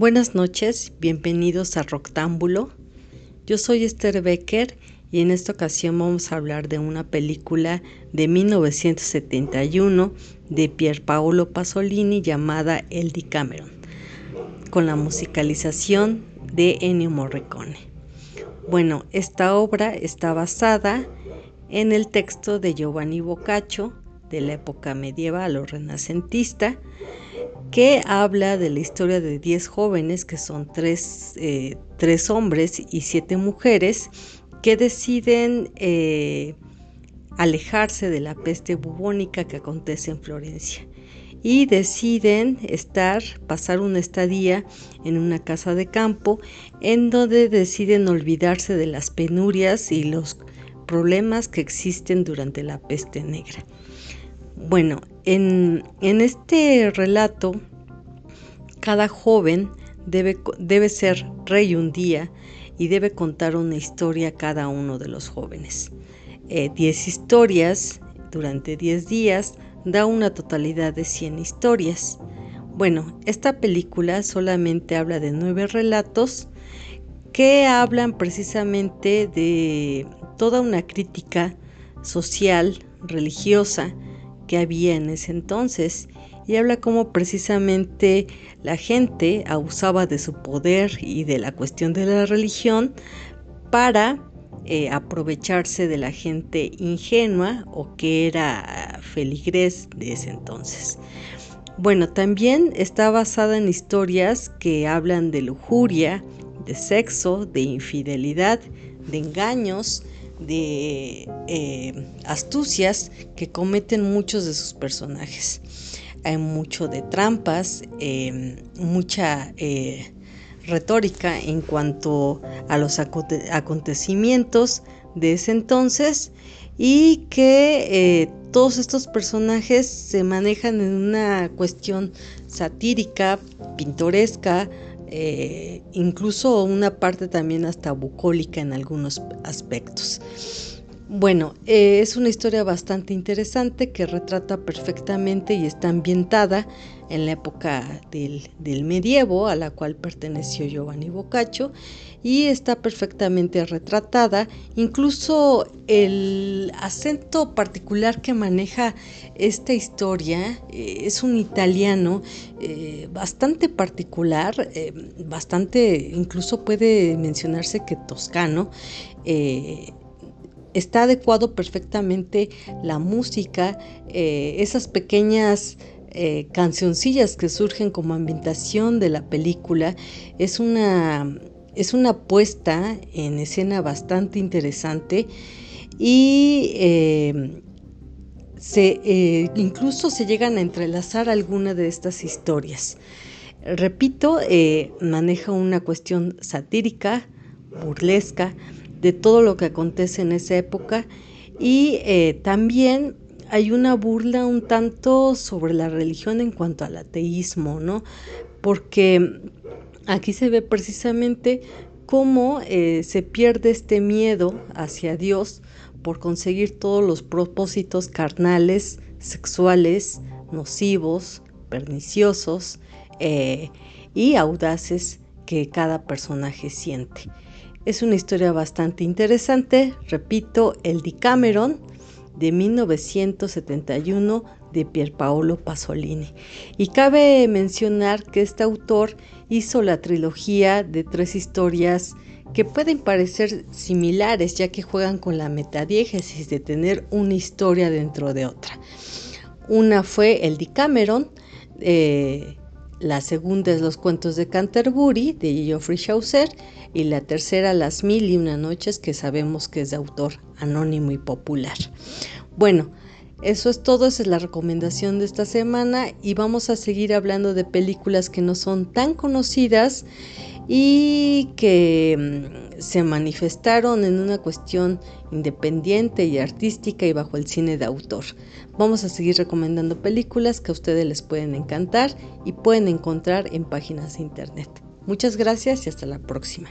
Buenas noches, bienvenidos a Roctámbulo. Yo soy Esther Becker y en esta ocasión vamos a hablar de una película de 1971 de Pier Paolo Pasolini llamada El Cameron, con la musicalización de Ennio Morricone. Bueno, esta obra está basada en el texto de Giovanni Boccaccio de la época medieval o renacentista, que habla de la historia de 10 jóvenes, que son eh, tres, hombres y siete mujeres, que deciden eh, alejarse de la peste bubónica que acontece en Florencia y deciden estar, pasar una estadía en una casa de campo en donde deciden olvidarse de las penurias y los problemas que existen durante la peste negra. Bueno, en, este relato, cada joven debe, debe ser rey un día y debe contar una historia a cada uno de los jóvenes. Eh, diez historias durante diez días da una totalidad de 100 historias. Bueno, esta película solamente habla de nueve relatos que hablan precisamente de toda una crítica social, religiosa, que había en ese entonces y habla cómo precisamente la gente abusaba de su poder y de la cuestión de la religión para eh, aprovecharse de la gente ingenua o que era feligrés de ese entonces. Bueno, también está basada en historias que hablan de lujuria, de sexo, de infidelidad, de engaños, de eh, astucias que cometen muchos de sus personajes. Hay mucho de trampas, em, mucha eh, retórica en cuanto a los acontecimientos de ese entonces y que eh, todos estos personajes se manejan en una cuestión satírica, pintoresca, eh, incluso una parte también hasta bucólica en algunos aspectos. Bueno, eh, es una historia bastante interesante que retrata perfectamente y está ambientada en la época del, medievo a la cual perteneció Giovanni Boccaccio y está perfectamente retratada. Incluso el acento particular que maneja esta historia eh, es un italiano eh, bastante particular, bastante, incluso puede mencionarse que toscano está adecuado perfectamente la música, eh, esas pequeñas eh, cancioncillas que surgen como ambientación de la película. Es una, es una puesta en escena bastante interesante y eh, se, incluso se llegan a entrelazar algunas de estas historias. Repito, maneja una cuestión satírica, burlesca, de todo lo que acontece en esa época y eh, también hay una burla un tanto sobre la religión en cuanto al ateísmo, ¿no? Porque aquí se ve precisamente cómo eh, se pierde este miedo hacia Dios por conseguir todos los propósitos carnales, sexuales, nocivos, perniciosos eh, y audaces que cada personaje siente. Es una historia bastante interesante, repito, el Cameron de 1971 de Pierpaolo Pasolini. Y cabe mencionar que este autor hizo la trilogía de tres historias que pueden parecer similares ya que juegan con la metadiégesis de tener una historia dentro de otra. Una fue el Decameron, eh, la segunda es Los cuentos de Canterbury de Geoffrey Chaucer y la tercera Las mil y una noches que sabemos que es de autor anónimo y popular. Bueno, eso es todo, esa es la recomendación de esta semana y vamos a seguir hablando de películas que no son tan conocidas y que mm, se manifestaron en una cuestión independiente y artística y bajo el cine de autor. Vamos a seguir recomendando películas que a ustedes les pueden encantar y pueden encontrar en páginas de internet. Muchas gracias y hasta la próxima.